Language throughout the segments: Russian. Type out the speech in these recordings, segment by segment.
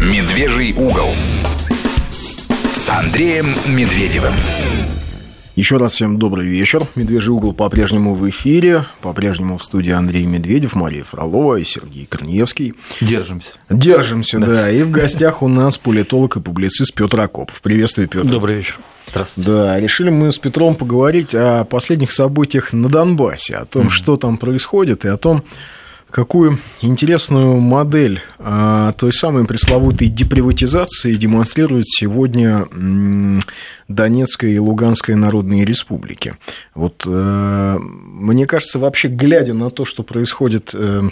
Медвежий угол с Андреем Медведевым. Еще раз всем добрый вечер. Медвежий угол по-прежнему в эфире. По-прежнему в студии Андрей Медведев, Мария Фролова и Сергей Корнеевский. Держимся. Держимся, да. да. И в гостях у нас политолог и публицист Петр Акопов. Приветствую, Петр. Добрый вечер. Здравствуйте. Да, решили мы с Петром поговорить о последних событиях на Донбассе, о том, mm-hmm. что там происходит, и о том, какую интересную модель а, той самой пресловутой деприватизации демонстрирует сегодня Донецкая и Луганская народные республики. Вот э, мне кажется, вообще глядя на то, что происходит э,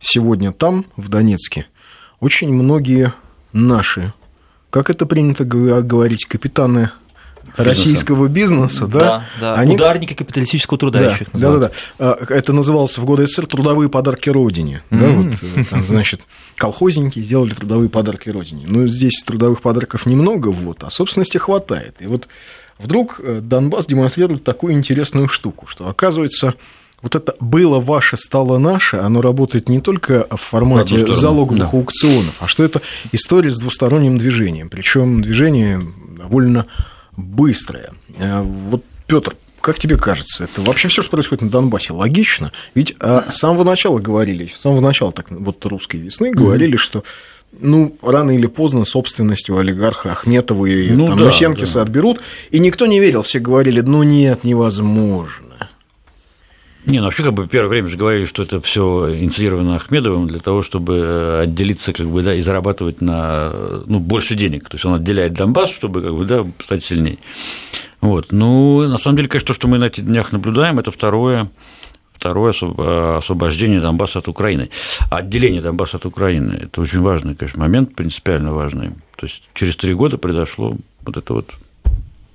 сегодня там, в Донецке, очень многие наши, как это принято говорить, капитаны российского бизнеа, да, да, да. Они... ударники капиталистического труда да, Да, да, да. Это называлось в годы СССР трудовые подарки Родине. Mm-hmm. Да, вот, э, там, значит, колхозники сделали трудовые подарки Родине. Но здесь трудовых подарков немного, вот, а собственности хватает. И вот вдруг э, Донбасс демонстрирует такую интересную штуку, что оказывается вот это было ваше, стало наше, оно работает не только в формате залоговых да. аукционов, а что это история с двусторонним движением. Причем движение довольно быстрая. Э, вот, Петр, как тебе кажется, это вообще все, что происходит на Донбассе, логично? Ведь а, с самого начала говорили, с самого начала так вот русской весны говорили, mm-hmm. что ну, рано или поздно собственностью олигарха Ахметова и ну, там, да, Нусенкиса да. отберут, и никто не верил, все говорили, ну нет, невозможно. Не, ну вообще как бы первое время же говорили, что это все инициировано Ахмедовым для того, чтобы э, отделиться как бы, да, и зарабатывать на ну, больше денег. То есть он отделяет Донбасс, чтобы как бы, да, стать сильнее. Вот. Ну, на самом деле, конечно, то, что мы на этих днях наблюдаем, это второе, второе освобождение Донбасса от Украины. Отделение Донбасса от Украины – это очень важный, конечно, момент, принципиально важный. То есть через три года произошло вот это вот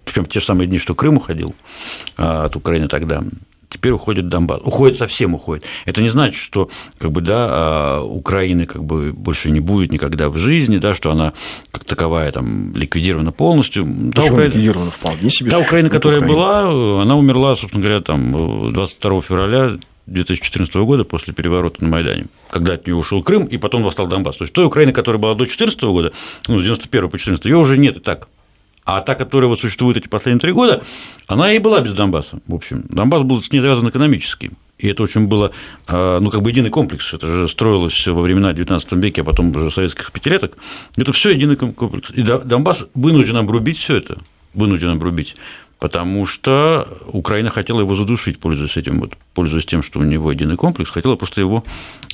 причем те же самые дни, что Крым уходил а, от Украины тогда, теперь уходит Донбасс. Уходит совсем уходит. Это не значит, что как бы, да, а, Украины как бы больше не будет никогда в жизни, да, что она как таковая там ликвидирована полностью. Та Украина, ликвидирована вполне себе. Та Украина, которая Украина. была, она умерла, собственно говоря, там 22 февраля 2014 года после переворота на Майдане, когда от нее ушел Крым и потом восстал Донбасс. То есть той Украины, которая была до 2014 года, ну, с 91 по 14, ее уже нет и так. А та, которая вот существует эти последние три года, она и была без Донбасса. В общем, Донбасс был с ней завязан экономически. И это очень было, а, ну, как бы единый комплекс. Это же строилось во времена XIX века, а потом уже советских пятилеток. Это все единый комплекс. И Донбасс вынужден обрубить все это. Вынужден обрубить потому что Украина хотела его задушить, пользуясь этим, вот, пользуясь тем, что у него единый комплекс, хотела просто его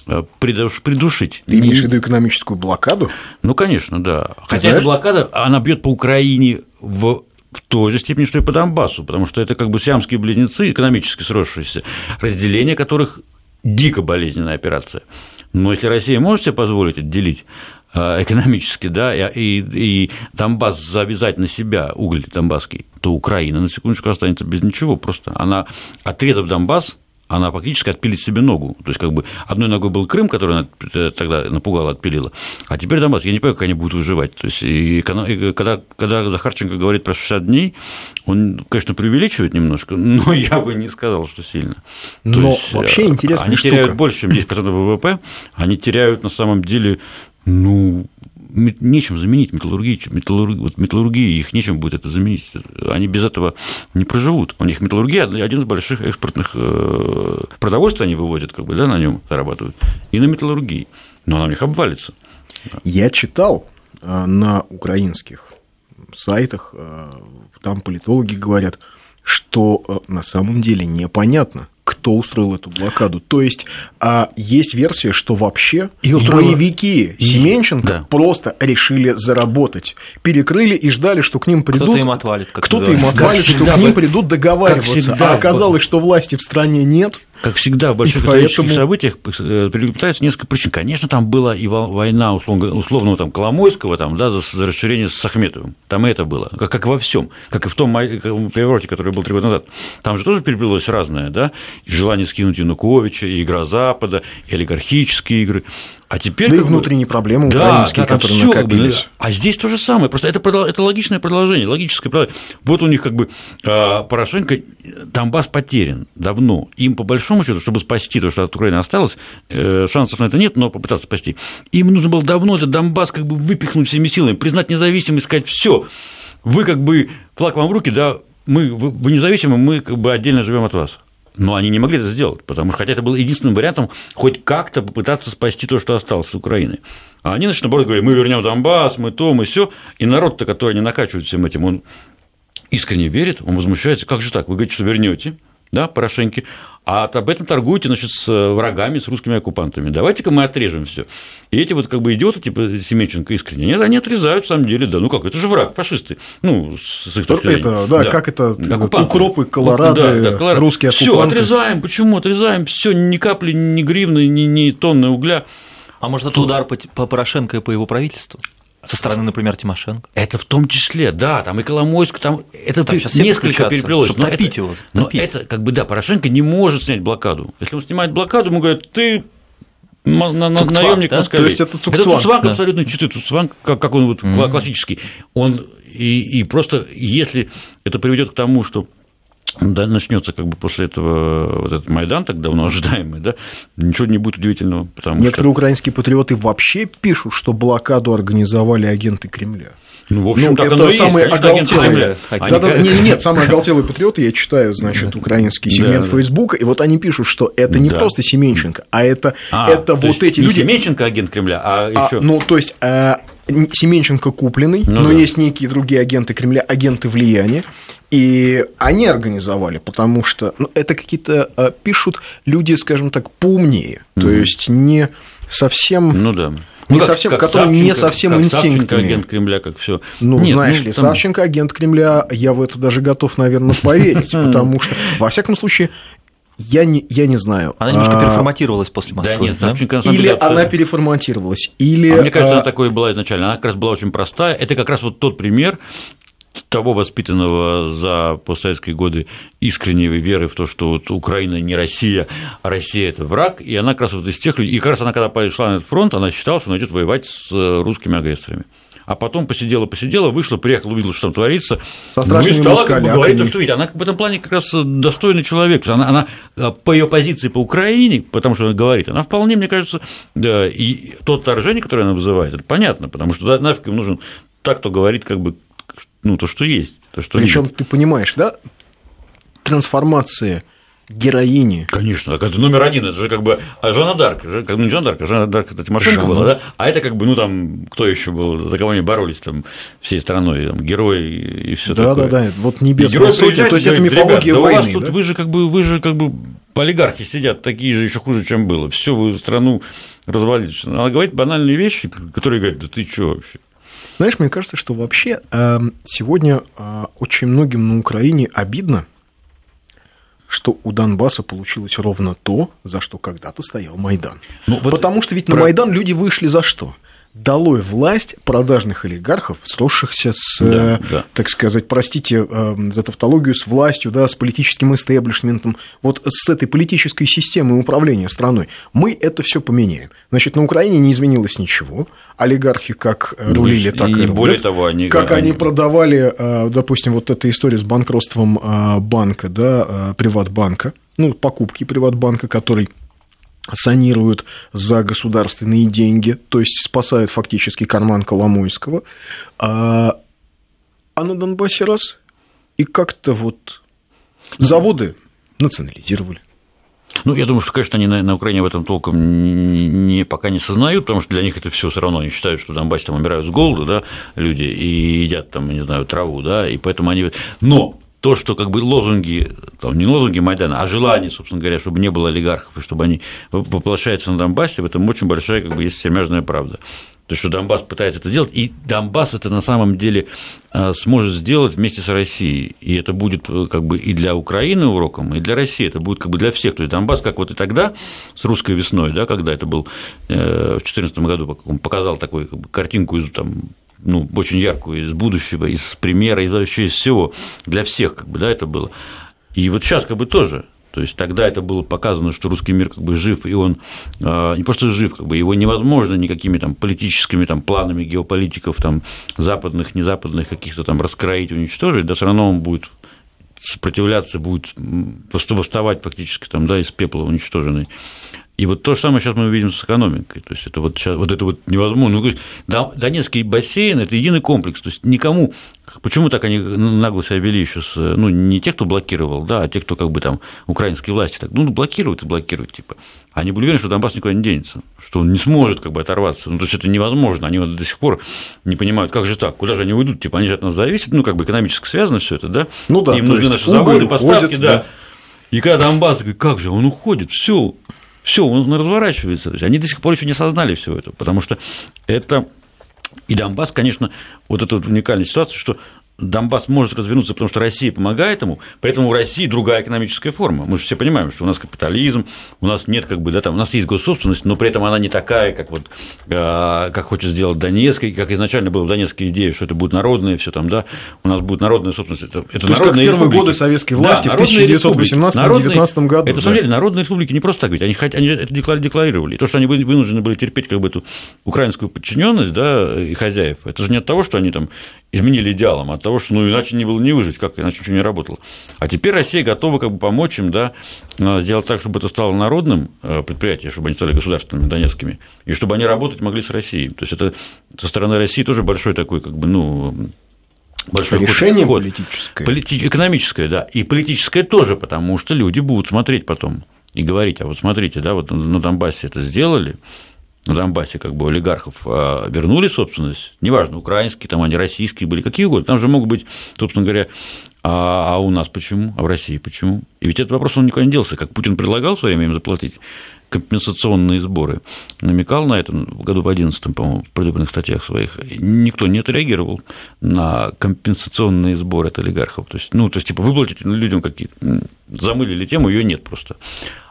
э, придушить. Ты имеешь в виду экономическую блокаду? Ну, конечно, да. Хотя эта блокада, она бьет по Украине в в той же степени, что и по Донбассу, потому что это как бы сиамские близнецы, экономически сросшиеся, разделение которых дико болезненная операция. Но если Россия может себе позволить отделить экономически, да, и, и Донбасс завязать на себя уголь донбасский, то Украина на секундочку останется без ничего просто. Она, отрезав Донбасс, она фактически отпилит себе ногу. То есть, как бы одной ногой был Крым, который она тогда напугала, отпилила, а теперь Донбасс. Я не понимаю, как они будут выживать. То есть, и, когда, когда Захарченко говорит про 60 дней, он, конечно, преувеличивает немножко, но я бы не сказал, что сильно. То но есть, вообще э, интересно. Они штука. теряют больше, чем 10% ВВП, они теряют на самом деле ну, нечем заменить металлургию, металлург, вот металлургии, их нечем будет это заменить. Они без этого не проживут. У них металлургия один из больших экспортных э, продовольствий они выводят, как бы, да, на нем зарабатывают, и на металлургии. Но она у них обвалится. Я читал э, на украинских сайтах, э, там политологи говорят, что на самом деле непонятно, кто устроил эту блокаду. То есть а есть версия, что вообще и устроила... боевики Семенченко да. просто решили заработать, перекрыли и ждали, что к ним придут. Кто-то им отвалит. Кто-то им отвалит, что к ним придут договариваться. А оказалось, что власти в стране нет. Как всегда, в больших поэтому... событиях э, переплетается несколько причин. Конечно, там была и война условно, условного там, Коломойского там, да, за, за расширение с Ахметовым. Там это было. Как, как во всем. Как и в том перевороте, который был три года назад. Там же тоже переплелось разное. Да? И желание скинуть Януковича, и игра Запада, и олигархические игры. А теперь... Да и внутренние проблемы да, украинские, да, которые всё, накопились. А здесь то же самое. Просто это, это логичное продолжение, логическое продолжение. Вот у них как бы а, Порошенко, Донбасс потерян давно. Им по большому большому счету, чтобы спасти то, что от Украины осталось, э, шансов на это нет, но попытаться спасти. Им нужно было давно этот Донбасс как бы выпихнуть всеми силами, признать независимость, сказать, все, вы как бы флаг вам в руки, да, мы, вы независимы, мы как бы отдельно живем от вас. Но они не могли это сделать, потому что хотя это было единственным вариантом хоть как-то попытаться спасти то, что осталось с Украины. А они, значит, наоборот, говорят, мы вернем Донбасс, мы то, мы все. И народ-то, который не накачивает всем этим, он искренне верит, он возмущается, как же так, вы говорите, что вернете, да, Порошеньки, а об этом торгуете, значит, с врагами, с русскими оккупантами. Давайте-ка мы отрежем все. И эти вот как бы идиоты, типа Семенченко искренне, нет, они отрезают, в самом деле, да, ну как, это же враг, фашисты, ну, с их точки зрения. Это, да, да, как это, оккупанты. укропы, колорадо, да, да, колорад... русские оккупанты. Все, отрезаем, почему отрезаем, все, ни капли, ни гривны, ни, ни тонны угля. А может, это удар по, по Порошенко и по его правительству? Со стороны, например, Тимошенко. Это в том числе, да, там и Коломойск, там это там несколько переплелось. Но это, его, но это, как бы, да, Порошенко не может снять блокаду. Если он снимает блокаду, ему говорят, ты на, на, наемник да? москалей. То есть это Цукцванг. Это Цукцванг да. абсолютно чистый Цукцванг, как, как он вот mm-hmm. классический. Он и, и просто если это приведет к тому, что да, начнется как бы после этого вот этот Майдан, так давно ожидаемый, да, ничего не будет удивительного. Потому Некоторые что... украинские патриоты вообще пишут, что блокаду организовали агенты Кремля. Ну, в общем, ну, так это самые есть, оголтелые. Они... Да, да, нет, нет, самые оголтелые патриоты, я читаю, значит, украинский сегмент да, Фейсбука, и вот они пишут, что это не да. просто Семенченко, а это, а, это вот эти люди. Не Семенченко агент Кремля, а, а еще. Ну, то есть а, Семенченко купленный, ну, но да. есть некие другие агенты Кремля, агенты влияния. И они организовали, потому что ну, это какие-то а, пишут люди, скажем так, поумнее, mm-hmm. то есть не совсем. Ну да. Не ну, совсем, как который Савченко, не совсем как инстинктами. Савченко агент Кремля, как все. Ну, Нет, знаешь ну, ли, там... Савченко агент Кремля, я в это даже готов, наверное, поверить, потому что, во всяком случае, я не, я не знаю. Она немножко а... переформатировалась после Москвы. Да нет, Савченко, да? Или она переформатировалась, или... А мне кажется, она такой была изначально. Она как раз была очень простая. Это как раз вот тот пример, того воспитанного за постсоветские годы искренней веры в то, что вот Украина не Россия, а Россия – это враг, и она как раз вот из тех людей, и как раз она, когда пошла на этот фронт, она считала, что она идет воевать с э, русскими агрессорами. А потом посидела-посидела, вышла, приехала, увидела, что там творится, Со ну и стала как бы, говорить то, что видит. Она в этом плане как раз достойный человек. Она, она э, по ее позиции по Украине, потому что она говорит, она вполне, мне кажется, да, и то отторжение, которое она вызывает, это понятно, потому что нафиг им нужен так, кто говорит как бы ну, то, что есть. То, что Причем ты понимаешь, да, трансформация героини. Конечно, так это номер один, это же как бы а Жанна Дарк, как, ну не Жанна Дарк, а Жанна Дарк это Тимошенко Жанна. была, да? А это как бы, ну там, кто еще был, за кого они боролись там всей страной, там, герои и все да, такое. Да, да, да, вот небесная сотня, то есть это мифология да войны. У вас тут, да? вы же как бы, вы же как бы олигархи сидят такие же еще хуже, чем было. Все, вы страну развалили. Она говорит банальные вещи, которые говорят, да ты что вообще? Знаешь, мне кажется, что вообще эм, сегодня э, очень многим на Украине обидно, что у Донбасса получилось ровно то, за что когда-то стоял Майдан. Ну, вот Потому что ведь про... на Майдан люди вышли за что? Долой власть продажных олигархов, сросшихся с, да, э, да. так сказать, простите э, за тавтологию, с властью, да, с политическим истеблишментом, вот с этой политической системой управления страной. Мы это все поменяем. Значит, на Украине не изменилось ничего. Олигархи как ну, рулили, так и, и рулят. Более того, они... Как они, они продавали, э, допустим, вот эта история с банкротством банка, да, Приватбанка, ну, покупки Приватбанка, который санируют за государственные деньги, то есть спасают фактически карман Коломойского, а, а на Донбассе раз и как-то вот заводы национализировали. Ну, я думаю, что, конечно, они на, на Украине в этом толком не, пока не сознают, потому что для них это все все равно. Они считают, что в Донбассе там умирают с голоду, да, люди, и едят там, не знаю, траву, да, и поэтому они... Но то, что как бы лозунги, там, не лозунги Майдана, а желание, собственно говоря, чтобы не было олигархов и чтобы они воплощаются на Донбассе, в этом очень большая как бы, есть сермяжная правда. То есть, что Донбасс пытается это сделать, и Донбасс это на самом деле а, сможет сделать вместе с Россией. И это будет э, как бы и для Украины уроком, и для России. Это будет как бы для всех. То есть Донбасс, как вот и тогда, с русской весной, да, когда это был э, в 2014 году, показал такую как бы, картинку из там, ну, очень яркую из будущего, из примера, из вообще из всего, для всех, как бы, да, это было. И вот сейчас как бы тоже, то есть тогда это было показано, что русский мир как бы жив, и он э, не просто жив, как бы его невозможно никакими там политическими там планами геополитиков там западных, незападных каких-то там раскроить, уничтожить, да, все равно он будет сопротивляться, будет восставать фактически там, да, из пепла уничтоженный. И вот то же самое сейчас мы увидим с экономикой. То есть это вот, сейчас, вот это вот невозможно. Ну, Донецкий бассейн – это единый комплекс. То есть никому Почему так они нагло себя вели еще с, ну, не те, кто блокировал, да, а те, кто как бы там украинские власти так, ну, блокируют и блокируют, типа. Они были уверены, что Донбасс никуда не денется, что он не сможет как бы оторваться. Ну, то есть это невозможно. Они вот до сих пор не понимают, как же так, куда же они уйдут, типа, они же от нас зависят, ну, как бы экономически связано все это, да. Ну да. Им нужны наши заводы, поставки, да. да. И когда Донбасс говорит, как же, он уходит, все, все, он разворачивается. Они до сих пор еще не осознали все это, потому что это и Донбасс, конечно, вот эта вот уникальная ситуация, что Донбасс может развернуться, потому что Россия помогает ему, поэтому у России другая экономическая форма. Мы же все понимаем, что у нас капитализм, у нас нет как бы, да, там, у нас есть госсобственность, но при этом она не такая, как вот, а, как хочет сделать Донецк, как изначально была в Донецке идея, что это будет народное, все там, да, у нас будет народная собственность. Это, это То есть, как первые годы советской власти да, в 1918-19 году. Это, на самом деле, народные республики не просто так ведь, они, они это декларировали. То, что они вынуждены были терпеть как бы эту украинскую подчиненность, да, и хозяев, это же не от того, что они там изменили идеалом, от того, что ну, иначе не было не выжить, как иначе ничего не работало. А теперь Россия готова как бы помочь им, да, э, сделать так, чтобы это стало народным э, предприятием, чтобы они стали государственными донецкими, и чтобы они работать могли с Россией. То есть это со стороны России тоже большой такой, как бы, ну, большое решение ход. политическое. Полити... Экономическое, да. И политическое тоже, потому что люди будут смотреть потом и говорить, а вот смотрите, да, вот на Донбассе это сделали, на Донбассе как бы олигархов а, вернули собственность, неважно, украинские, там они российские были, какие угодно, там же могут быть, собственно говоря, а, а у нас почему, а в России почему? И ведь этот вопрос он никуда не делся, как Путин предлагал в свое время им заплатить компенсационные сборы, намекал на это в году в 2011, по-моему, в предвыборных статьях своих, никто не отреагировал на компенсационные сборы от олигархов. То есть, ну, то есть, типа, выплатить людям какие-то, замылили тему, ее нет просто.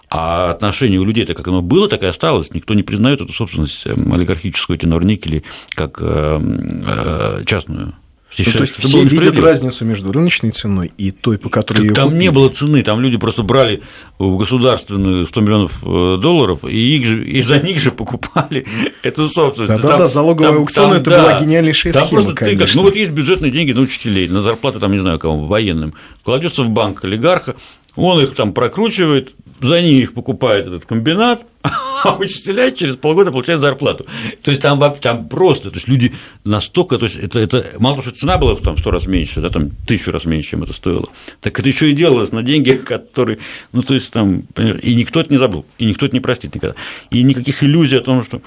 А отношение у людей, так как оно было, так и осталось. Никто не признает эту собственность эм, олигархическую, эти Норникели, как эм, э, частную. Ну, то есть все видят разницу между рыночной ценой и той, по которой ее Там купили. не было цены, там люди просто брали в государственную 100 миллионов э, долларов, и, их же, и за них же покупали эту собственность. Да, да, да залоговый там, аукцион там, это да, была гениальнейшая там схема, просто конечно. Ты, как, ну вот есть бюджетные деньги на учителей, на зарплаты, там, не знаю, кому, военным, кладется в банк олигарха, он их там прокручивает, за них покупает этот комбинат, а учителя через полгода получают зарплату. То есть там, там просто, то есть люди настолько, то есть это, это мало того, что цена была там в сто раз меньше, да, там тысячу раз меньше, чем это стоило, так это еще и делалось на деньги, которые, ну то есть там, и никто это не забыл, и никто это не простит никогда, и никаких иллюзий о том, что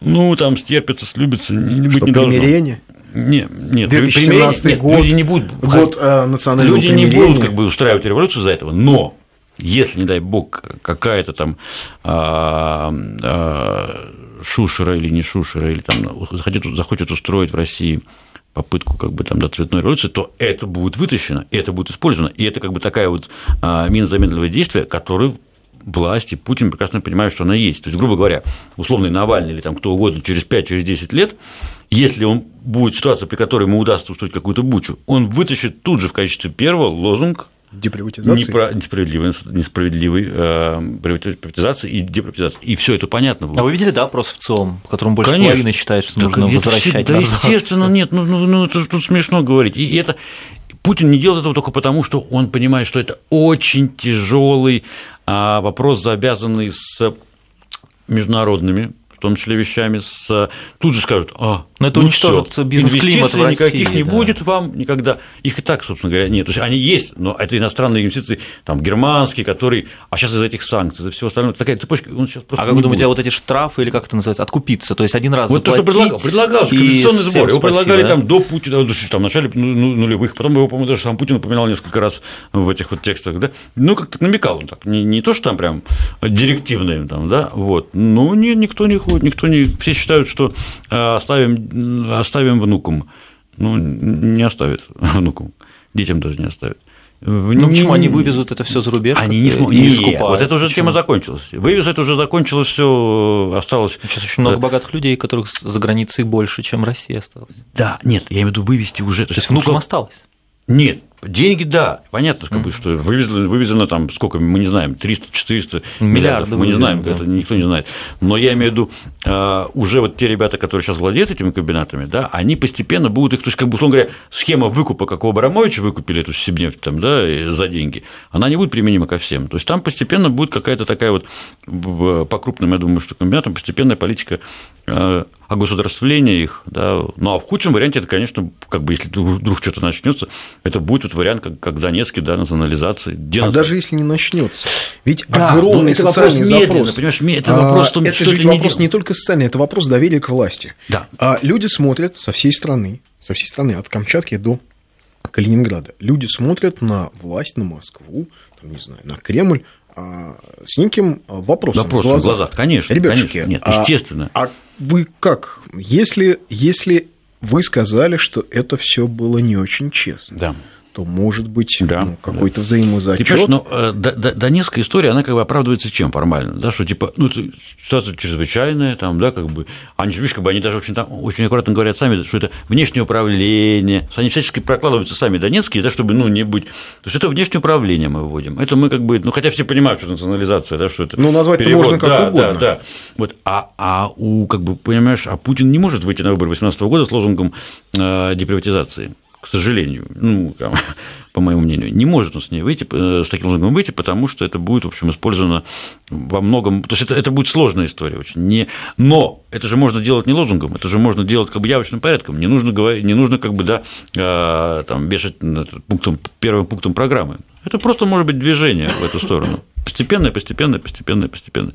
ну, там стерпится, слюбится, не быть не должно. Не, нет, 2017 нет, год, люди не будут, год э, национального Люди примирения. не будут как бы устраивать революцию за этого, но если, не дай бог, какая-то там а, а, шушера или не шушера, или там захочет, захочет устроить в России попытку как бы там до цветной революции, то это будет вытащено, это будет использовано. И это как бы такая вот а, мина замедленного действия, которую власти, Путин прекрасно понимает, что она есть. То есть, грубо говоря, условный Навальный или там кто угодно через 5-10 через лет, если он будет ситуация, при которой ему удастся устроить какую-то бучу, он вытащит тут же в качестве первого лозунг Деприватизации? Непро... Несправедливой, несправедливой э, приватизации и деприватизации. И все это понятно было. А вы видели, да, опрос в ЦИОМ, в котором больше Конечно. половины считает, что так нужно возвращать Да, естественно, нет, ну, ну, ну это же тут смешно говорить. И это Путин не делает этого только потому, что он понимает, что это очень тяжелый а, вопрос, завязанный с международными в том числе вещами, с... тут же скажут, а, но это ну уничтожит бизнес-климат в России, никаких не да. будет вам никогда. Их и так, собственно говоря, нет. То есть они есть, но это иностранные инвестиции, там, германские, которые... А сейчас из этих санкций, из всего остального, такая цепочка, он сейчас просто А как вы думаете, а вот эти штрафы, или как это называется, откупиться? То есть один раз Вот то, что предлагал, предлагал же компенсационный сбор. Его предлагали да? там до Путина, там, в начале ну, ну, нулевых, потом его, по-моему, даже сам Путин упоминал несколько раз в этих вот текстах, да? Ну, как-то намекал он так. Не, не то, что там прям директивные, там, да, вот. Ну, не, никто не ходит, никто не... Все считают, что э, оставим, оставим внукам. Ну, не оставят внукам. Детям даже не оставят. Ну, почему они вывезут это все за рубеж? Они не, смогут. Не, не вот это уже почему? тема закончилась. Вывез это уже закончилось, все осталось. Сейчас очень много богатых людей, которых за границей больше, чем Россия осталось. Да, нет, я имею в виду вывести уже. То, то есть внукам осталось? Нет, Деньги, да, понятно, как бы, что вывезено, вывезено там, сколько, мы не знаем, 300-400 миллиардов, мы не знаем, да. это никто не знает. Но я имею в виду, а, уже вот те ребята, которые сейчас владеют этими комбинатами, да, они постепенно будут их, то есть, как бы, условно говоря, схема выкупа, как у Абрамовича выкупили эту Сибнефть там, да, за деньги, она не будет применима ко всем. То есть, там постепенно будет какая-то такая вот, по крупным, я думаю, что комбинатам постепенная политика а, огосударствления их, да, ну а в худшем варианте это, конечно, как бы если вдруг что-то начнется, это будет вот вариант, как, как Донецкий, да, национализации. Денос... А даже если не начнется, ведь да, огромный это социальный вопрос запрос. Понимаешь, это вопрос, том, а, это это вопрос не, не только социальный, это вопрос доверия к власти. Да. А люди смотрят со всей страны, со всей страны, от Камчатки до Калининграда. Люди смотрят на власть, на Москву, там, не знаю, на Кремль а, с неким вопросом, вопросом в глазах. в глазах. Конечно, Ребятушки, конечно. Нет, естественно. А, а вы как? Если, если вы сказали, что это все было не очень честно. Да то может быть да, ну, какой-то да. взаимозачет. Ты понимаешь, но ну, э, Донецкая история, она как бы оправдывается чем формально, да, что типа, ну, ситуация чрезвычайная, там, да, как бы, они, видишь, как бы они даже очень, там, очень аккуратно говорят сами, что это внешнее управление, они всячески прокладываются сами донецкие, да, чтобы, ну, не быть, то есть это внешнее управление мы выводим, это мы как бы, ну, хотя все понимают, что национализация, да, что это Ну, назвать это можно как да, угодно. Да, да, вот, а, а у, как бы, понимаешь, а Путин не может выйти на выборы 2018 года с лозунгом э, деприватизации к сожалению, ну, по моему мнению, не может он с ней выйти, э, с таким лозунгом выйти, потому что это будет, в общем, использовано во многом, то есть это, это будет сложная история очень, не, но это же можно делать не лозунгом, это же можно делать как бы явочным порядком, не нужно, говорить, не нужно как бы, да, э, там, вешать пунктом, первым пунктом программы, это просто может быть движение в эту сторону, постепенное, постепенное, постепенное, постепенное.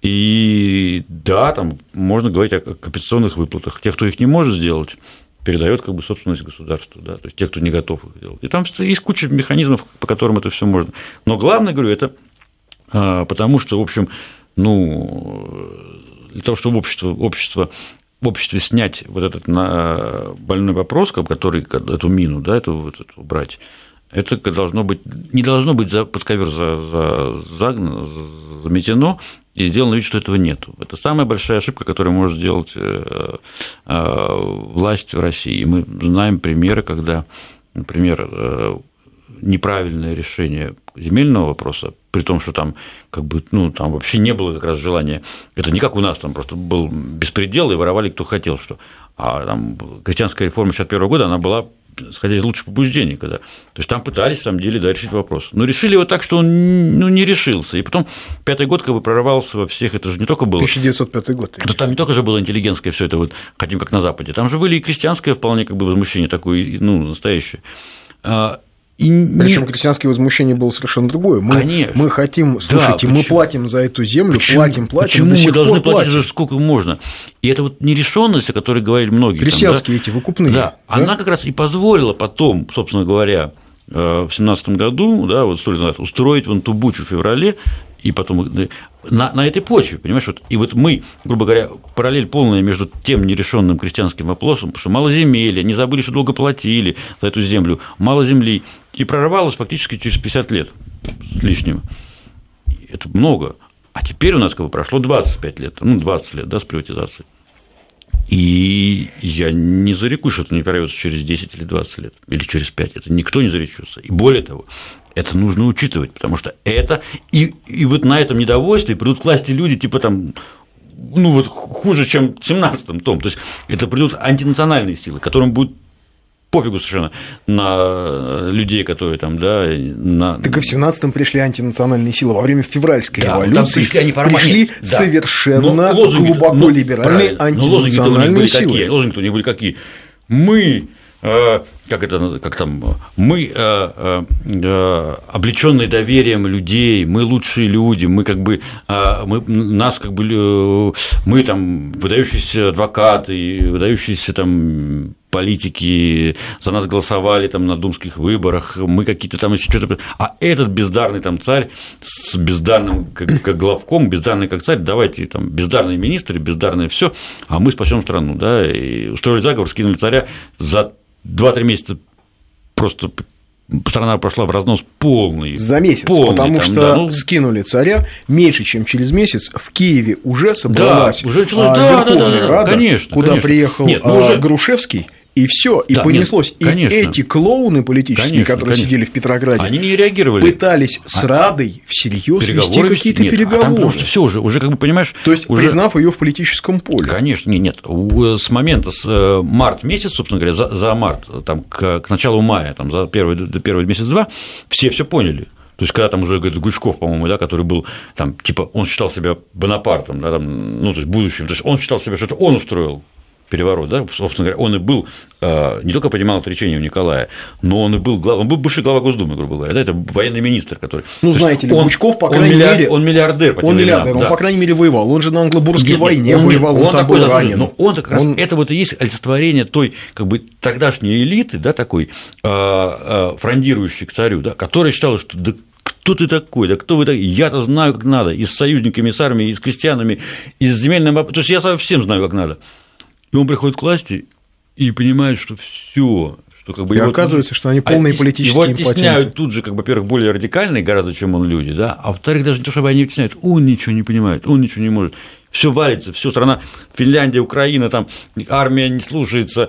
И да, там можно говорить о компенсационных выплатах. Тех, кто их не может сделать, передает как бы собственность государству, да, то есть те, кто не готов их делать. И там есть куча механизмов, по которым это все можно. Но главное, говорю, это а, потому что, в общем, ну, для того, чтобы общество, общество в обществе снять вот этот больной вопрос, который, эту мину, да, эту, вот эту убрать, это должно быть, не должно быть за, под ковер за, за, загнано, заметено, и сделано вид, что этого нет. Это самая большая ошибка, которую может сделать э, э, власть в России. Мы знаем примеры, когда, например, э, неправильное решение земельного вопроса, при том, что там как бы, ну, там вообще не было как раз желания, это не как у нас, там просто был беспредел, и воровали кто хотел что. А там крестьянская реформа 61 года, она была исходя из лучших побуждений, когда. То есть там пытались, на самом деле, да, решить вопрос. Но решили его так, что он ну, не решился. И потом пятый год как бы прорывался во всех, это же не только было. 1905 год. Да, там не только же было интеллигентское все это вот, хотим как на Западе, там же были и крестьянское вполне как бы возмущение такое, ну, настоящее. И Причем не... крестьянское возмущение было совершенно другое. Мы, Конечно. мы хотим, слушайте, да, мы платим за эту землю, почему? платим, платим. Почему мы должны платить уже сколько можно? И это вот нерешенность, о которой говорили многие. Крестьянские там, да? эти выкупные. Да, да, она как раз и позволила потом, собственно говоря, э, в семнадцатом году, да, вот сто лет назад, устроить вон ту бучу в феврале, и потом на, на этой почве, понимаешь, вот, и вот мы, грубо говоря, параллель полная между тем нерешенным крестьянским вопросом, потому что мало земли, не забыли, что долго платили за эту землю, мало земли, и прорвалось фактически через 50 лет с лишним. Это много. А теперь у нас как бы прошло 25 лет, ну, 20 лет, да, с приватизацией. И я не зарекусь, что это не прорвется через 10 или 20 лет, или через 5. Это никто не заречется. И более того, это нужно учитывать, потому что это... И, и вот на этом недовольстве придут к власти люди, типа там ну вот хуже, чем в 17-м том. То есть это придут антинациональные силы, которым будет пофигу совершенно на людей, которые там, да, на... Так и в 17-м пришли антинациональные силы во время февральской да, революции. пришли они формально. Пришли да. совершенно глубоко ну, либеральные антинациональные силы. Какие? Лозунги-то у них были какие? Мы Э, как это, как там, мы э, э, облеченные доверием людей, мы лучшие люди, мы как бы, мы, нас как бы, мы там выдающиеся адвокаты, выдающиеся там политики за нас голосовали там на думских выборах, мы какие-то там еще что-то... А этот бездарный там царь с бездарным как, как главком, бездарный как царь, давайте там бездарные министры, бездарное все, а мы спасем страну, да, и устроили заговор, скинули царя за 2-3 месяца просто страна прошла в разнос полный. За месяц, полный, потому там, что да, ну... скинули царя меньше, чем через месяц в Киеве уже собралась да, уже началось, а, да, да, да, да, Рада, конечно, куда конечно. приехал Нет, ну, уже... Грушевский и все, и Да, понеслось. нет, конечно. И эти клоуны политические, Конечно, которые конечно. сидели в Петрограде, Они не реагировали. пытались с А- Радой всерьез вести какие-то нет, переговоры. А там потому что все уже, уже как бы понимаешь, То есть, уже... признав ее в политическом поле. Конечно, нет, нет. С момента, с э, март месяц, собственно говоря, за, за март, там, к, к началу мая, там, за первый, первый месяц-два, все все поняли. То есть, когда там уже говорит, Гучков, по-моему, да, который был там, типа, он считал себя Бонапартом, да, там, ну, то есть, будущим, то есть, он считал себя, что это он устроил переворот, да, собственно говоря, он и был, э, не только принимал отречение у Николая, но он и был, глав, он был бывший глава Госдумы, грубо говоря, да, это военный министр, который... Ну, знаете ли, он- Гучков, по он крайней миллиар- мере- Он миллиардер по Он временам, миллиардер, он, да. по крайней мере, воевал. Он же на англо-бургской войне он, воевал, он, он такой, был ранен. но он как раз Он- это вот и есть олицетворение той как бы тогдашней элиты, да, такой э, э, фрондирующей к царю, да, которая считала, что да кто ты такой, да кто вы такой, я-то знаю, как надо, и с союзниками, с армией, и с крестьянами, и с земельным, то есть я совсем знаю, как надо. И он приходит к власти и понимает, что все, что как бы И его- оказывается, что они полные оттес- политические Его импотенты. оттесняют тут же, как бы, во-первых, более радикальные гораздо, чем он люди, да, а во-вторых, даже не то, чтобы они оттесняют, он ничего не понимает, он ничего не может. Все валится, все страна, Финляндия, Украина, там армия не слушается,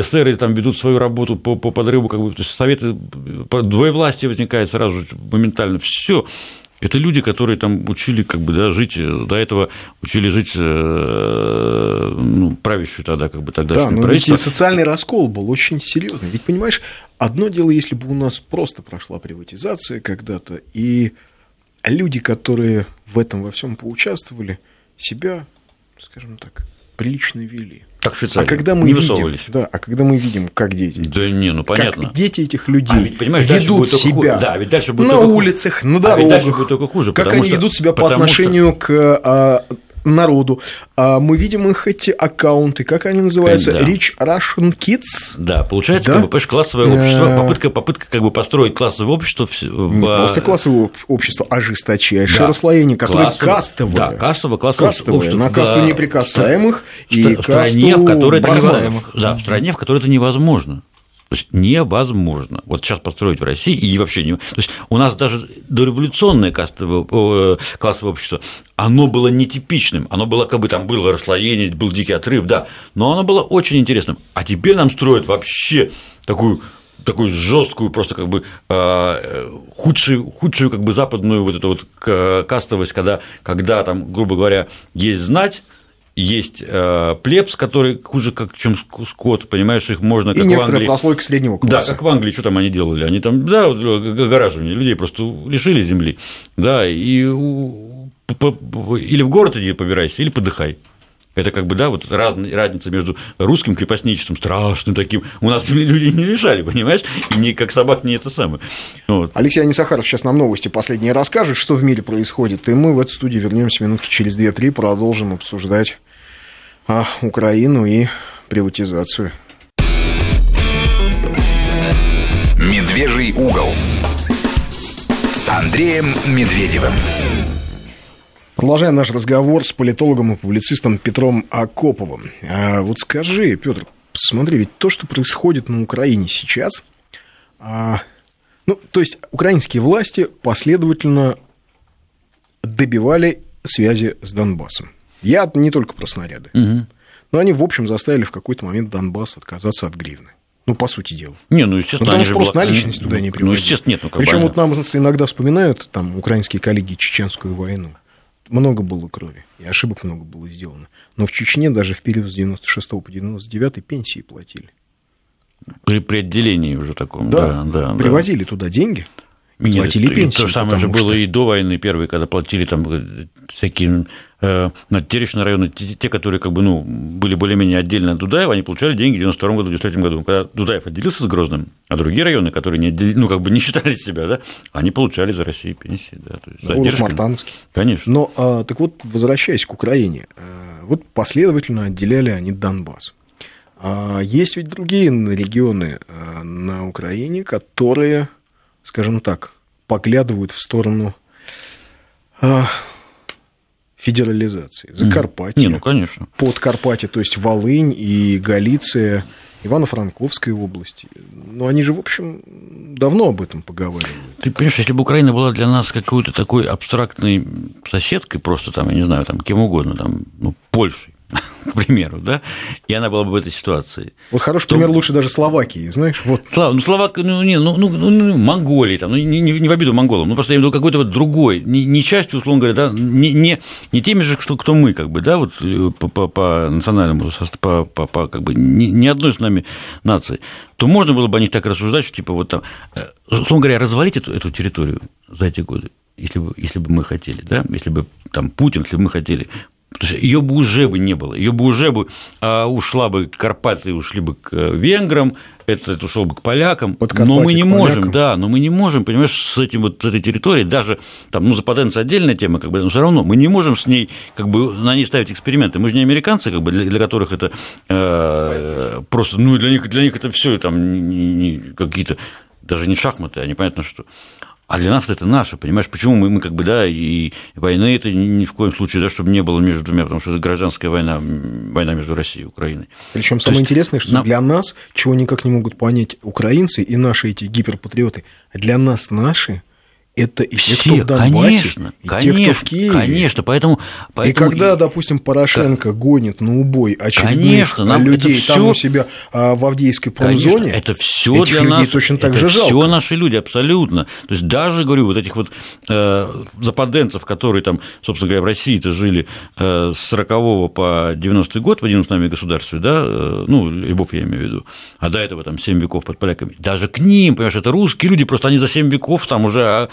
эсеры там ведут свою работу по, по подрыву, как бы, то есть советы, двоевластие возникает сразу же моментально, все. Это люди, которые там учили как бы, да, жить, э, до этого учили жить э, ну, правящую тогда, как бы, Да, тогдашнее но ведь и социальный раскол был очень серьезный. Ведь, понимаешь, одно дело, если бы у нас просто прошла приватизация когда-то, и люди, которые в этом во всем поучаствовали, себя, скажем так, прилично вели. Как в Швейцарии. А когда мы не видим, да, а когда мы видим, как дети, Да не, ну понятно. как дети этих людей А ведь, понимаешь, ведут только хуже. себя Да, ведь дальше будет на только хуже. улицах, на А дорогах, ведь дальше будет только хуже, как они что- ведут себя по потому что- отношению к а, народу. А мы видим их эти аккаунты, как они называются, Да. Rich Russian Kids. Да, получается, Да? как бы, понимаешь, классовое общество, Да. попытка, попытка как бы построить классовое общество в, Не в- просто классовое об- общество, а жесточайшее Да. расслоение, которое Классовое- кастовое. Да, кассово, классовое Кастовое, общество. на касту Да. неприкасаемых В и в стране, в которой это невозможно. Да, в стране, в которой это невозможно. То есть невозможно. Вот сейчас построить в России и вообще не. То есть у нас даже дореволюционное кастовое, о, классовое общество, оно было нетипичным. Оно было как бы там было расслоение, был дикий отрыв, да. Но оно было очень интересным. А теперь нам строят вообще такую такую жесткую, просто как бы э, худшую, худшую как бы западную вот эту вот к- кастовость, когда, когда там, грубо говоря, есть знать, есть э, плебс, который хуже, как, чем ск- скот, понимаешь, их можно, И как в некоторая Англии. прослойка среднего Да, класса. как в Англии, что там они делали? Они там, да, вот, г- гараживание, людей просто лишили земли, да, и или в город иди побирайся, или подыхай. Это как бы, да, вот разница между русским крепостничеством, страшным таким. У нас людей не лишали, понимаешь? И не как собак, не это самое. Вот. Алексей Анисахаров сейчас нам новости последние расскажет, что в мире происходит. И мы в эту студию вернемся минутки через 2-3, продолжим обсуждать а, Украину и приватизацию. Медвежий угол. С Андреем Медведевым. Продолжаем наш разговор с политологом и публицистом Петром Акоповым. А вот скажи, Петр, смотри, ведь то, что происходит на Украине сейчас, а, ну, то есть украинские власти последовательно добивали связи с Донбассом. Я не только про снаряды, Мгм. но они, в общем, заставили в какой-то момент Донбасс отказаться от гривны. Ну, по сути дела. Не, ну, Ну, естественно, потому они что просто была- наличность туда не Ну, приводили. естественно, нет. Ну, Причем вот нам иногда вспоминают, там, украинские коллеги, чеченскую войну. Много было крови, и ошибок много было сделано. Но в Чечне даже в период с 96 по 99 пенсии платили. При, при отделении уже таком, Да, да, да. да. привозили туда деньги, Нет, платили это- пенсии. То же самое же потому было что- и до войны первой, когда платили там э, всякие э, на Теречные районы, те, те, которые как бы, ну, были более-менее отдельно от Дудаева, они получали деньги в 92 году, в 93 году. Когда Дудаев отделился с Грозным, а другие районы, которые не отдели- ну, как бы не считали себя, да, они получали за Россию пенсии, да, то есть задержками. Мартановский. Конечно. Но, а, так вот, возвращаясь к Украине, а, вот последовательно отделяли они Донбасс. А есть ведь другие регионы на Украине, которые, скажем так, поглядывают в сторону а, федерализации. Закарпатье, Не, ну, конечно. Подкарпатье, то есть Волынь и Галиция, Ивано-Франковская области. Но они же, в общем, давно об этом поговаривают. Ты понимаешь, если бы Украина была для нас какой-то такой абстрактной соседкой, просто там, я не знаю, там, кем угодно, там, ну, Польшей, к примеру, да, и она была бы в этой ситуации. Вот хороший то... пример лучше даже Словакии, знаешь, вот. Слава, ну, Словак, ну, не, ну, ну, ну, ну Монголии, там, ну, не, не, не в обиду монголам, ну, просто я имею в виду какой-то вот другой, не, не частью, условно говоря, да, не, не, не теми же, что, кто мы, как бы, да, вот э, по, по, по национальному, по, по, по как бы, ни, ни одной с нами нации, то можно было бы о них так рассуждать, что, типа, вот там, э, условно говоря, развалить эту, эту территорию за эти годы, если бы, если бы мы хотели, да, если бы там Путин, если бы мы хотели, ее бы уже бы не было, ее бы уже бы а, ушла бы Карпаты, ушли бы к э, венграм, это, это ушло бы к полякам, но мы не можем, да, но мы не можем, понимаешь, с этим вот с этой территорией, даже там, ну, западенцы отдельная тема, как бы, но все равно мы не можем с ней, как бы, на ней ставить эксперименты. Мы же не американцы, как бы, для, для которых это э, просто, ну, для них, для них это все там какие-то даже не шахматы, а непонятно что. А для нас это наше, понимаешь, почему мы, мы как бы, да, и войны это ни в коем случае, да, чтобы не было между двумя, потому что это гражданская война, война между Россией и Украиной. Причем самое есть, интересное, что нам... для нас, чего никак не могут понять украинцы и наши эти гиперпатриоты, для нас наши это и все, кто в Донбассе, конечно, и конечно, те, кто в Киеве. Конечно, поэтому, поэтому... И когда, допустим, Порошенко да. гонит на убой очередных конечно, нам людей там всё... у себя а, в Авдеевской промзоне, конечно, это все для людей нас, точно так это же жалко. все наши люди, абсолютно. То есть даже, говорю, вот этих вот э, западенцев, которые там, собственно говоря, в России-то жили э, с 40 по 90 год в одинном с нами государстве, да, э, ну, Львов я имею в виду, а до этого там 7 веков под поляками, даже к ним, понимаешь, это русские люди, просто они за 7 веков там уже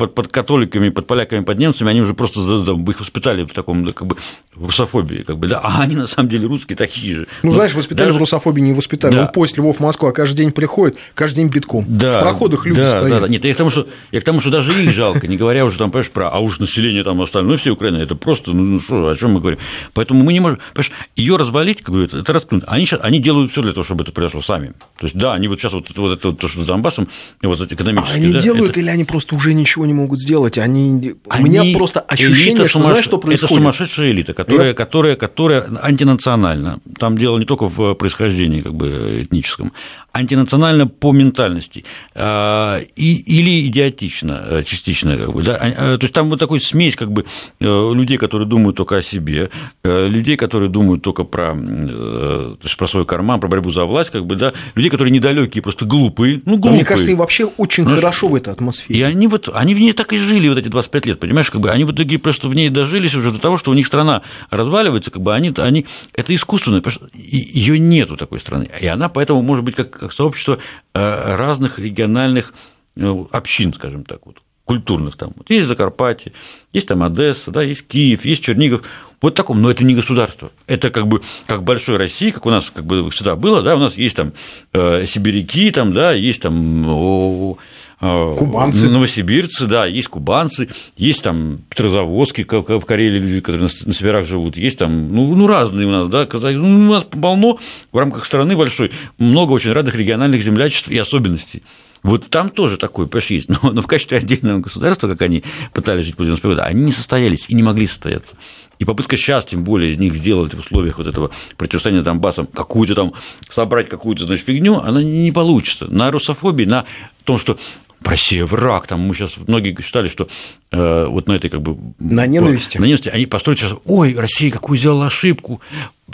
под, под католиками, под поляками, под немцами, они уже просто там, их воспитали в таком, как бы, в русофобии, как бы, да, а они на самом деле русские такие же. Ну, знаешь, воспитали даже... в русофобии, не воспитали. Да. Ну, поезд Львов, Москва каждый день приходит, каждый день битком. Да, в проходах люди да, стоят. Да, да. Нет, я к, тому, что, я к тому, что даже их жалко, не говоря уже там, понимаешь, про, а уж население там остальное, ну, все Украины, это просто, ну, ну, что, о чем мы говорим. Поэтому мы не можем, понимаешь, ее развалить, как бы, это, это расплюнуть. Они, сейчас, они делают все для того, чтобы это произошло сами. То есть, да, они вот сейчас вот, вот это, то, что с Донбассом, вот эти экономические... А они да, делают это... или они просто уже ничего не могут сделать? они, они у меня просто ощущение, что знаешь, что происходит. Это сумасшедшая элита, которая, Я... которая, которая антинациональна. Там дело не только в происхождении как бы, этническом, антинационально по ментальности а, и, или идиотично э, частично. Как бы, да? А, то есть там вот такой смесь как бы, э, людей, которые думают только о себе, э, людей, которые думают только про, то есть про свой карман, про борьбу за власть, как бы, да? людей, которые недалекие, просто глупые. Ну, глупые. мне кажется, им вообще очень Знаешь, хорошо в этой атмосфере. И они, вот, они в ней так и жили вот эти 25 лет, понимаешь, как бы они в итоге просто в ней дожились уже до того, что у них страна разваливается, как бы они, они это искусственно, ее нету такой страны, и она поэтому может быть как как сообщество э, разных региональных ну, общин, скажем так, вот, культурных там. Вот есть Закарпатье, есть там Одесса, да, есть Киев, есть Чернигов. Вот таком, но это не государство. Это как бы как большой России, как у нас как бы всегда было, да, у нас есть там э, сибиряки, там, да, есть там кубанцы. новосибирцы, да, есть кубанцы, есть там петрозаводские в Карелии люди, которые на северах живут, есть там, ну, ну разные у нас, да, казахи, ну, у нас полно в рамках страны большой, много очень разных региональных землячеств и особенностей. Вот там тоже такой, понимаешь, есть. Но, но в качестве отдельного государства, как они пытались жить по 90 года, они не состоялись и не могли состояться. И попытка сейчас, тем более, из них сделать в условиях вот этого противостояния с Донбассом какую-то там, собрать какую-то, значит, фигню, она не получится. На русофобии, на том, что Россия враг, там мы сейчас многие считали, что э, вот на этой как бы на ненависти, на ненависти они построят сейчас, ой, Россия какую сделала ошибку,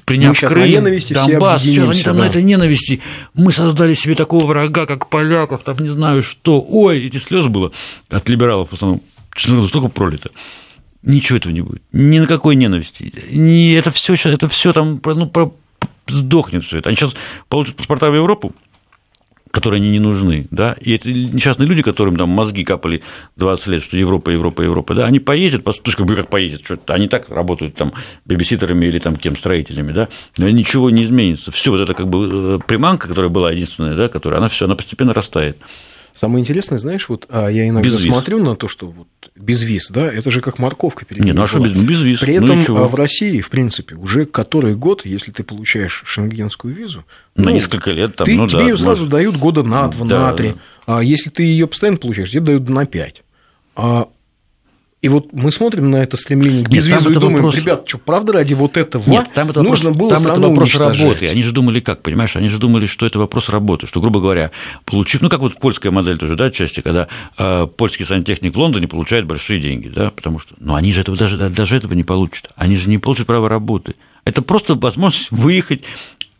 приняв мы Крым, на ненависти Донбасс, сейчас они там да. на этой ненависти, мы создали себе такого врага, как поляков, там не знаю что, ой, эти слезы было от либералов в основном, столько пролито ничего этого не будет. Ни на какой ненависти. Не, это все это все там ну, про, сдохнет все это. Они сейчас получат паспорта в Европу, которые они не нужны, да, и это несчастные люди, которым там мозги капали 20 лет, что Европа, Европа, Европа, да, они поездят, то есть как бы как поездят, что они так работают там бебиситерами или там кем строителями, да, но ничего не изменится, все вот это как бы э, приманка, которая была единственная, да, которая, она все, она постепенно растает. Самое интересное, знаешь, вот а я иногда без смотрю на то, что вот без виз, да, это же как морковка перед Не, ну а что без, без виз? При ну этом ну, в России, в принципе, уже который год, если ты получаешь шенгенскую визу, на ну, несколько лет, там, ты, ну, тебе да, ее сразу может... дают года на два, да, на три. А если ты ее постоянно получаешь, тебе дают на пять. А и вот мы смотрим на это стремление к безвизу и думаем, вопрос... ребят, что, правда ради вот этого Нет, там это нужно вопрос, было там это вопрос работы. Они же думали как, понимаешь? Они же думали, что это вопрос работы, что, грубо говоря, получив, ну, как вот польская модель тоже, да, отчасти, когда э, польский сантехник в Лондоне получает большие деньги, да, потому что, ну, они же этого, даже, даже этого не получат. Они же не получат право работы Это просто возможность выехать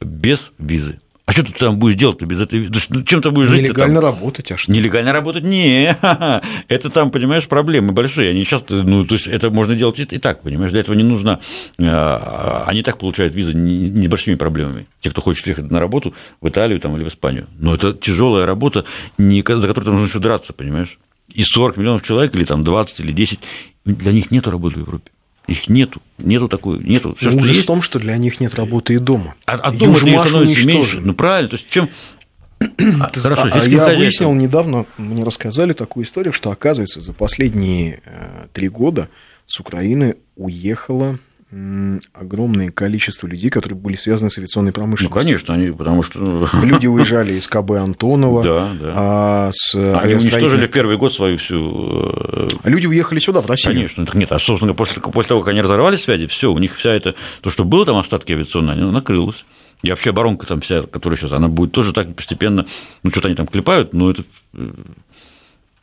без визы. А что ты там будешь делать без этой визы? Ну, чем ты будешь жить? Нелегально работать, а что? Нелегально работать? Не, это там, понимаешь, проблемы большие. Они часто, ну, то есть это можно делать и, так, понимаешь, для этого не нужно... А, они так получают визы небольшими проблемами. Те, кто хочет ехать на работу в Италию там, или в Испанию. Но это тяжелая работа, за которую нужно еще драться, понимаешь? И 40 миллионов человек, или там 20, или 10, для них нет работы в Европе. Их нету, нету такой, нету. Все, что есть... в том, что для них нет работы и дома. А, а дома становится меньше. Ну правильно, то есть чем а, Хорошо, а, я выяснил недавно, мне рассказали такую историю, что оказывается за последние э, три года с Украины уехало огромное количество людей, которые были связаны с авиационной промышленностью. Ну, конечно, они, потому что... Ну, Люди уезжали из КБ Антонова. Да, да. А с они уничтожили в первый год свою всю... Э, люди уехали сюда, в Россию. Конечно, нет, а, собственно, после, после того, как они разорвали связи, все, у них вся это... То, что было там остатки авиационной, оно накрылось. И вообще оборонка там вся, которая сейчас, она будет тоже так постепенно, ну, что-то они там клепают, но это э,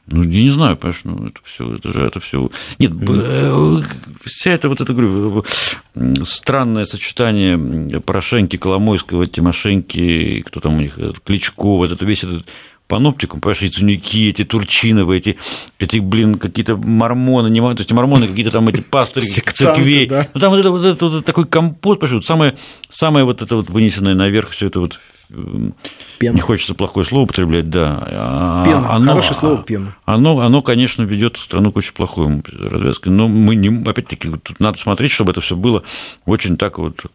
ну, я не знаю, понимаешь, ну, это все, это же, это все. Нет, э, вся эта вот это, говорю, странное сочетание Порошенки, Коломойского, Тимошенки, кто там у них, Кличко, вот это весь этот паноптикум, понимаешь, яйцуники, эти турчиновы, эти, эти блин, какие-то мормоны, не, то есть мормоны, какие-то там эти пастыри церквей. Да. Ну, там вот это, вот это вот такой компот, понимаешь, самое, самое вот это вот вынесенное наверх, все это вот Пена. Не хочется плохое слово употреблять, да. А, пена. Оно, Хорошее слово пена. Оно, оно, конечно, ведет страну к очень плохой развязке. Но мы не, опять-таки, тут надо смотреть, чтобы это все было очень так вот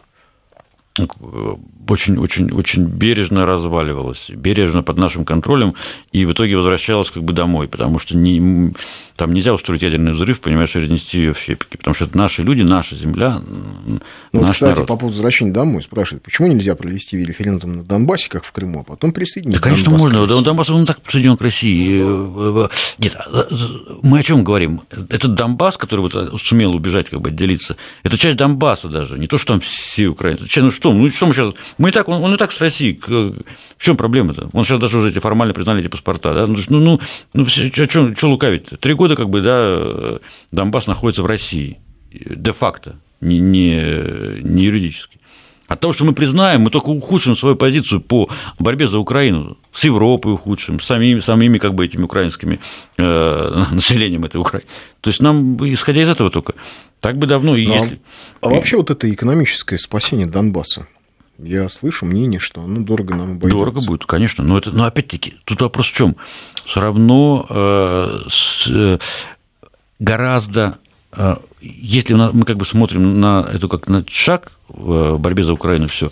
очень-очень-очень бережно разваливалась, бережно под нашим контролем, и в итоге возвращалась как бы домой, потому что не, там нельзя устроить ядерный взрыв, понимаешь, и разнести ее в щепки, потому что это наши люди, наша земля, ну, наш кстати, народ. по поводу возвращения домой спрашивают, почему нельзя провести референдум на Донбассе, как в Крыму, а потом присоединить Да, конечно, Донбасс можно. Донбасс, он так присоединен к России. Э, э, нет, а, мы о чем говорим? Этот Донбасс, который вот сумел убежать, как бы отделиться, это часть Донбасса даже, не то, что там все Украины. Ну что, ну что мы сейчас мы и так, он, он и так с Россией. В чем проблема-то? Он сейчас даже уже эти формально признали эти паспорта. Да? Ну, ну, ну что, что лукавить? -то? Три года как бы, да, Донбасс находится в России. Де-факто, не, не, не юридически. От того, что мы признаем, мы только ухудшим свою позицию по борьбе за Украину, с Европой ухудшим, самими, самими как бы этими украинскими э, населением этой Украины. То есть нам, исходя из этого только, так бы давно, и ну, а если... А вообще вот это экономическое спасение Донбасса, я слышу мнение, что оно дорого нам обойдется. Дорого будет, конечно. Но, это, но опять-таки, тут вопрос в чем? Все равно э, с, э, гораздо, э, если мы как бы смотрим на это как на шаг в борьбе за Украину, все,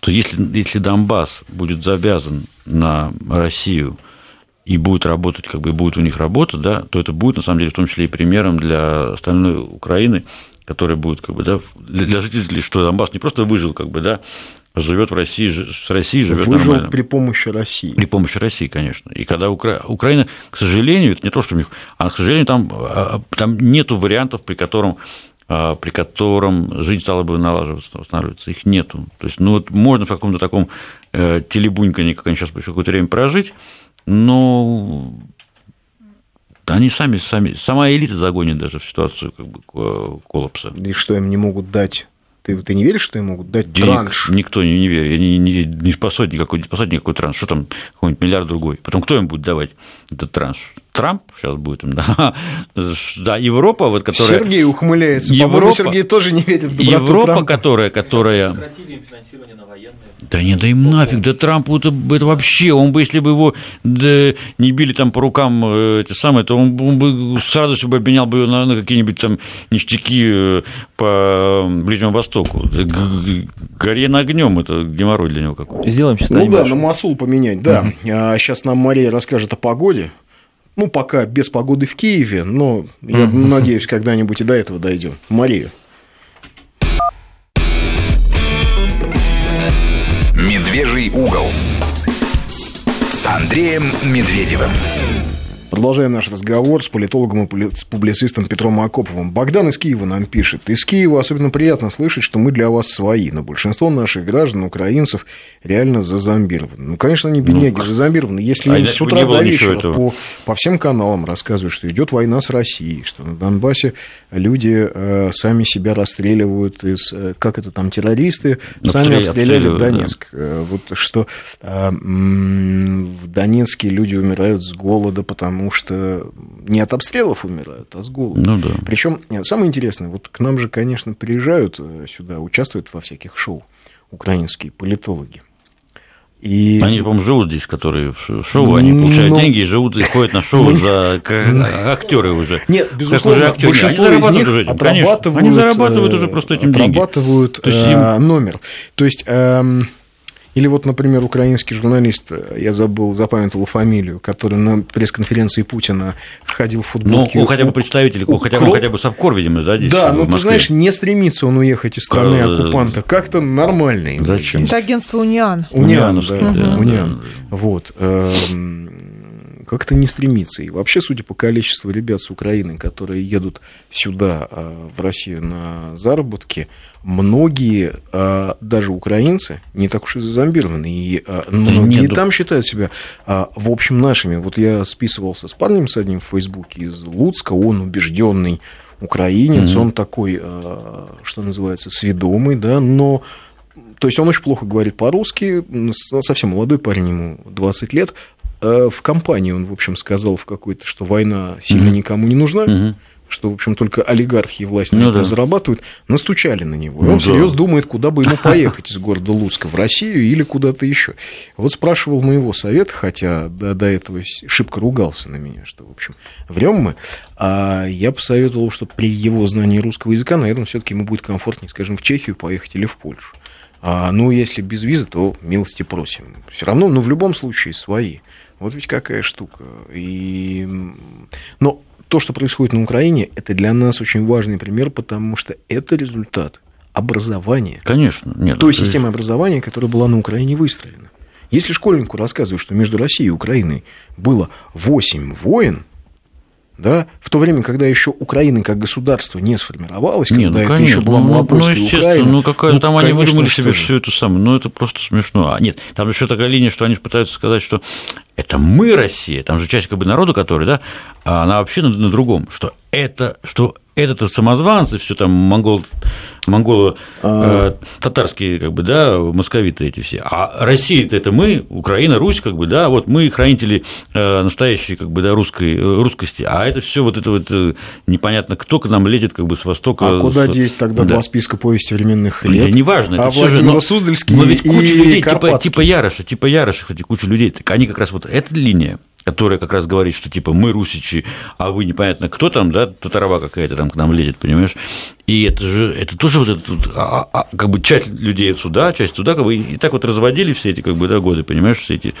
то если, если Донбасс будет завязан на Россию и будет работать, как бы будет у них работа, да, то это будет, на самом деле, в том числе и примером для остальной Украины, которая будет, как бы, да, для жителей, что Донбасс не просто выжил, как бы, да, живет в России, с Россией живет Выжил нормально. при помощи России. При помощи России, конечно. И когда Укра... Украина, к сожалению, это не то, что а, к сожалению, там, а, а, там нету вариантов, при котором при котором жизнь стала бы налаживаться, восстанавливаться. Их нету. То есть, ну, вот можно в каком-то таком э, телебуньканье, как они сейчас еще какое-то время прожить, но они сами, сами, сама элита загонит даже в ситуацию как бы, коллапса. И что им не могут дать ты, ты не веришь, что им могут дать Денег транш? Никто не, не верит. Они не, не спасают никакой, не спасают никакой транш. Что там, какой-нибудь миллиард другой. Потом кто им будет давать этот транш? Трамп сейчас будет да. да, Европа, вот, которая... Сергей ухмыляется. Европа, Сергей тоже не верит в доброту Европа, Трампа. которая... которая... Да не, да им нафиг, да Трампу это, это вообще, он бы, если бы его да, не били там по рукам э, эти самые, то он, он бы с радостью бы обменял бы на, на какие-нибудь там ништяки э, по Ближнему Востоку. Горе на огнем, это геморрой для него какой-то. Сделаем сейчас Ну да, на Масул поменять, да. Угу. А сейчас нам Мария расскажет о погоде. Ну, пока без погоды в Киеве, но я надеюсь, когда-нибудь и до этого дойдем. Мария. «Медвежий угол» с Андреем Медведевым. Продолжаем наш разговор с политологом и публицистом Петром Акоповым. Богдан из Киева нам пишет. Из Киева особенно приятно слышать, что мы для вас свои, но большинство наших граждан, украинцев, реально зазомбированы. Ну, конечно, они бедняги, ну, зазомбированы. Если а им с утра до вечера по, по всем каналам рассказывают, что идет война с Россией, что на Донбассе люди э, сами себя расстреливают из, э, как это там, террористы, ну, сами обстреляли Донецк. Да. Э, вот что э, в Донецке люди умирают с голода, потому что не от обстрелов умирают, а с голода. Ну, да. Причем э, самое интересное, вот к нам же, конечно, приезжают э, сюда, участвуют во всяких шоу украинские политологи. И... Они, по-моему, живут здесь, которые в шоу, они получают Но... Ну, деньги и живут и ходят на шоу ну, за актеры уже. Нет, безусловно, уже большинство они из них уже этим, отрабатывают, они зарабатывают уже просто этим деньги. Отрабатывают им... номер. То есть эм, или вот, например, украинский журналист, я забыл, запамятовал фамилию, который на пресс-конференции Путина ходил в футболке. Ну, хотя бы представитель, у, хотя, бы, хотя бы Совкор, видимо, да, здесь Да, но ты знаешь, не стремится он уехать из страны оккупанта. Как-то нормально. Зачем? Это агентство Униан. Униан, да, да, Униан. Вот. Как-то не стремится. И вообще, судя по количеству ребят с Украины, которые едут сюда, э, в Россию на заработки, многие, а, даже украинцы, не так уж и зазомбированы. И а, многие нет, там считают себя, а, в общем, нашими. Вот я списывался с парнем с одним в Фейсбуке из Луцка, он убежденный украинец, угу. он такой, что называется, сведомый, да, но то есть он очень плохо говорит по-русски, совсем молодой парень, ему 20 лет. В компании он, в общем, сказал в какой-то, что война сильно никому не нужна. Угу что, в общем, только олигархи и власть ну, да. зарабатывают, настучали на него. И ну, он да. всерьез думает, куда бы ему поехать из города Луска, в Россию или куда-то еще. Вот спрашивал моего совета, хотя до, до этого шибко ругался на меня, что, в общем, врем мы. А я посоветовал, что при его знании русского языка, наверное, все-таки ему будет комфортнее, скажем, в Чехию поехать или в Польшу. А, ну, если без визы, то милости просим. Все равно, ну, в любом случае, свои. Вот ведь какая штука. И... Но то, что происходит на Украине, это для нас очень важный пример, потому что это результат образования. Конечно. Нет, той системы образования, которая была на Украине выстроена. Если школьнику рассказывают, что между Россией и Украиной было 8 войн, да, в то время, когда еще Украина как государство не сформировалась, когда ну, это конечно, еще была Малопольская ну, ну, Украина. Ну, какая ну, там они выдумали себе все это самое, ну, это просто смешно. А нет, там еще такая линия, что они пытаются сказать, что это мы Россия, там же часть как бы народа, который, да, а она вообще на, на другом, что это, что этот самозванцы, все там монгол, монголо а... э, как бы, да, московиты эти все. А Россия это мы, Украина, Русь, как бы, да, вот мы хранители э, настоящей, как бы, да, русской, э, русскости. А это все вот это вот непонятно кто к нам летит, как бы, с востока. А куда с... деть тогда да. два списка повести временных лет? Да, неважно, это а все же. Но, Суздальский но ведь куча людей, типа, типа Яроша, типа Яроша, кстати, куча людей, так они как раз вот эта линия, которая как раз говорит, что типа мы русичи, а вы непонятно кто там, да, татарова какая-то там к нам лезет, понимаешь? И это же, это тоже вот этот, а, а, как бы часть людей сюда, часть туда, как бы и так вот разводили все эти как бы да, годы, понимаешь, все эти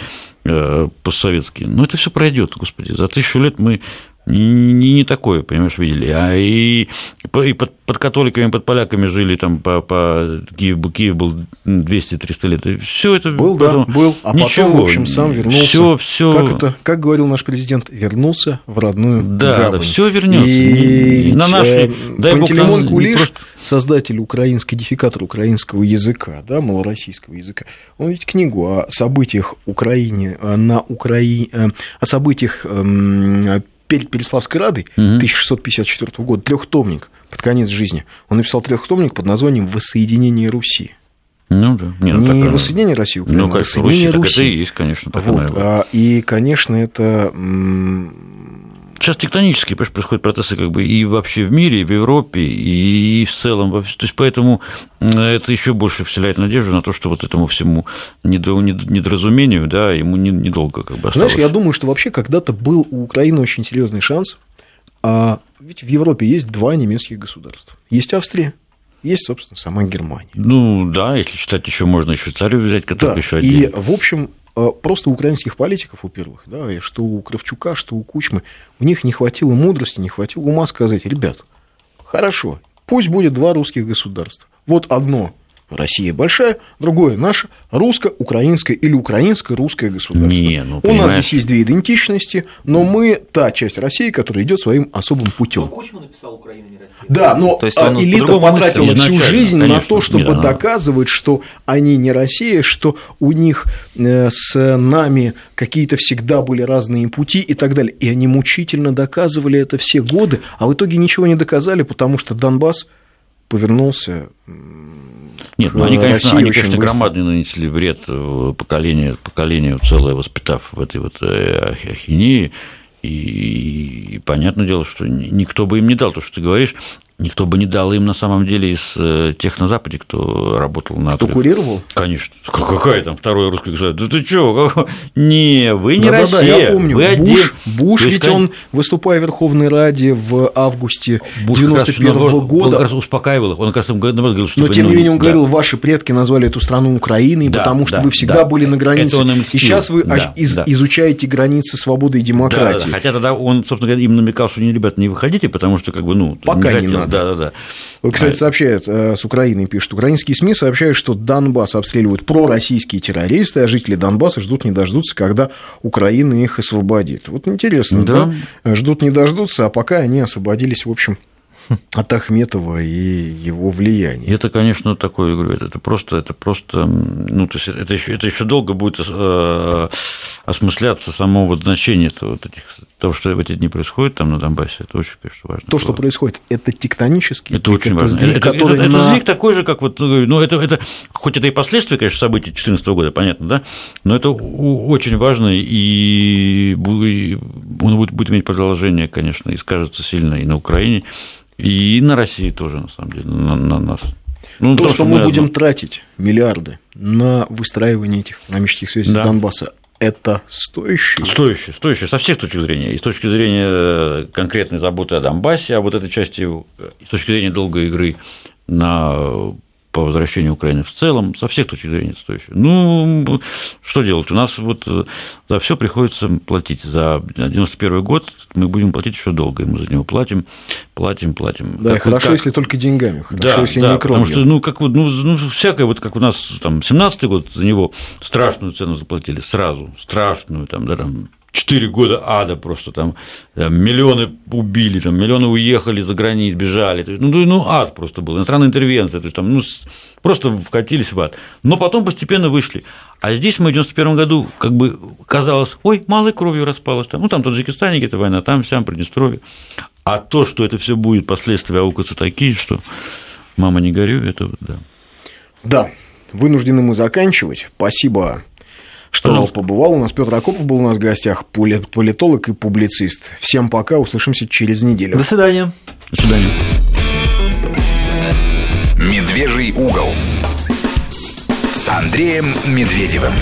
э, постсоветские. Но это все пройдет, господи, за тысячу лет мы не, не такое, понимаешь, видели. А и, и под, под католиками, под поляками жили там по, по Киев, Киев был 200-300 лет. Все это был, потом, да, был. А ничего, потом, в общем, сам вернулся. Все, все. Как это, как говорил наш президент, вернулся в родную Да, гавань. да, все вернется. И, на нашей, э, дай Бог, Кулиш, просто... создатель украинской кодификатор украинского языка, да, малороссийского языка, он ведь книгу о событиях Украине, э, на Украине, э, о событиях эм, перед Переславской Радой угу. 1654 года, трехтомник под конец жизни. Он написал трехтомник под названием «Воссоединение Руси». Ну да. Не, ну, не такая... воссоединение России, Украины, ну, конечно, воссоединение Руси, Руси. Так это и есть, конечно. вот. А, и, конечно, это Сейчас тектонические происходят процессы как бы и вообще в мире, и в Европе, и в целом. То есть поэтому это еще больше вселяет надежду на то, что вот этому всему недоразумению, да, ему недолго как бы осталось. Знаешь, я думаю, что вообще когда-то был у Украины очень серьезный шанс. А ведь в Европе есть два немецких государства. Есть Австрия, есть, собственно, сама Германия. Ну да, если считать, еще можно и Швейцарию взять, которая да, еще отдельно. И, в общем, а, просто украинских политиков, у первых, да, что у Кравчука, что у Кучмы, у них не хватило мудрости, не хватило ума сказать, ребят, хорошо, пусть будет два русских государства. Вот одно Россия большая, другое наше русско-украинское или украинско-русское государство. Не, ну, У нас понимаешь. здесь есть две идентичности, но мы та часть России, которая идет своим особым путем. Кучма написал Украина не Россия. Да, но То есть а, он элита по-другому потратила всю жизнь на конечно. то, чтобы она- доказывать, что они не Россия, что у них э, с нами какие-то всегда были разные пути и так далее. И они мучительно доказывали это все годы, а в итоге ничего не доказали, потому что Донбасс повернулся Нет, ну они, конечно, России они, конечно, быстро. громадный нанесли вред э, поколению, поколению целое воспитав в этой вот э, ах- ахинеи. И, и понятное дело, что ни- никто бы им не дал то, что ты говоришь, никто бы не дал им на самом деле из э, тех на Западе, кто работал на Кто курировал? Конечно. Какая там второе русское государство? Да ты чё? Не, вы не Да-да-да, Россия. я помню. Вы Буш, отдельно. Буш То есть, ведь он, выступая в Верховной Раде в августе Буш как раз 91 наоборот, Он года, как раз успокаивал их. Он как раз им говорил, что Но тем не менее он да. говорил, ваши предки назвали эту страну Украиной, Да, потому что да, вы всегда да. были на границе. Он и сейчас вы Да, из- да. изучаете границы свободы и Да, демократии. да, хотя тогда он, собственно говоря, им намекал, что не, ребята, не выходите, потому что, как бы, ну, Пока не надо. Да, да, да. Вот, кстати, А, сообщают, э, с Украины пишут, украинские СМИ сообщают, что Донбасс обстреливают пророссийские террористы, а жители Донбасса ждут не дождутся, когда Украина их освободит. Вот интересно, да? Да. Ждут не дождутся, а пока они освободились, в общем, от Ахметова и его влияния. это, конечно, такое, я говорю, это это просто, это просто, ну, то есть это еще, это еще долго будет э, осмысляться само вот значение этого, вот этих, того, что в эти дни происходит там на Донбассе, это очень, конечно, важно. То, что происходит, это тектонический Это очень это важно. сдвиг, это, это- который это на- сдвиг такой же, как вот, ну, ну, это, это, хоть это и последствия, конечно, событий 2014 года, понятно, да, но это очень важно, и он будет, будет иметь продолжение, конечно, и скажется сильно и на Украине, и на России тоже, на самом деле, на, на нас. Ну, То, потому что мы одно- будем тратить миллиарды на выстраивание этих экономических связей Да. Донбасса, это стоящие. Стоящее, стоящее со всех точек зрения. И с точки зрения э, конкретной заботы о Донбассе, а вот этой части, его, и с точки зрения долгой игры на э, по возвращению Украины в целом, со всех точек зрения стоящее. Ну, что делать? У нас вот э, за все приходится платить. За 91 год мы будем платить еще долго, и мы за него платим, платим, платим. Да, Как- хорошо, как- если только деньгами, хорошо, да, если да, не кровью. потому что, ну, как вот, ну, ну, всякое, вот как у нас там 17-й год, за него страшную цену заплатили сразу, страшную, там, да, там, 4 года ада просто там, там, миллионы убили, там, миллионы уехали за границу, бежали, то есть, ну, ну, ад просто был, иностранная интервенция, то есть там, ну, просто вкатились в ад, но потом постепенно вышли. А здесь мы в 91 году, как бы, казалось, ой, малой кровью распалось, там, ну, там Таджикистане где-то война, там, сям, Приднестровье. А то, что это все будет, последствия аукаться такие, что мама не горюй, это да. Да, вынуждены мы заканчивать. Спасибо, что Пожалуйста. побывал. У нас Петр Акопов был у нас в гостях, поли- политолог и публицист. Всем пока, услышимся через неделю. До свидания. До свидания. Медвежий угол с Андреем Медведевым.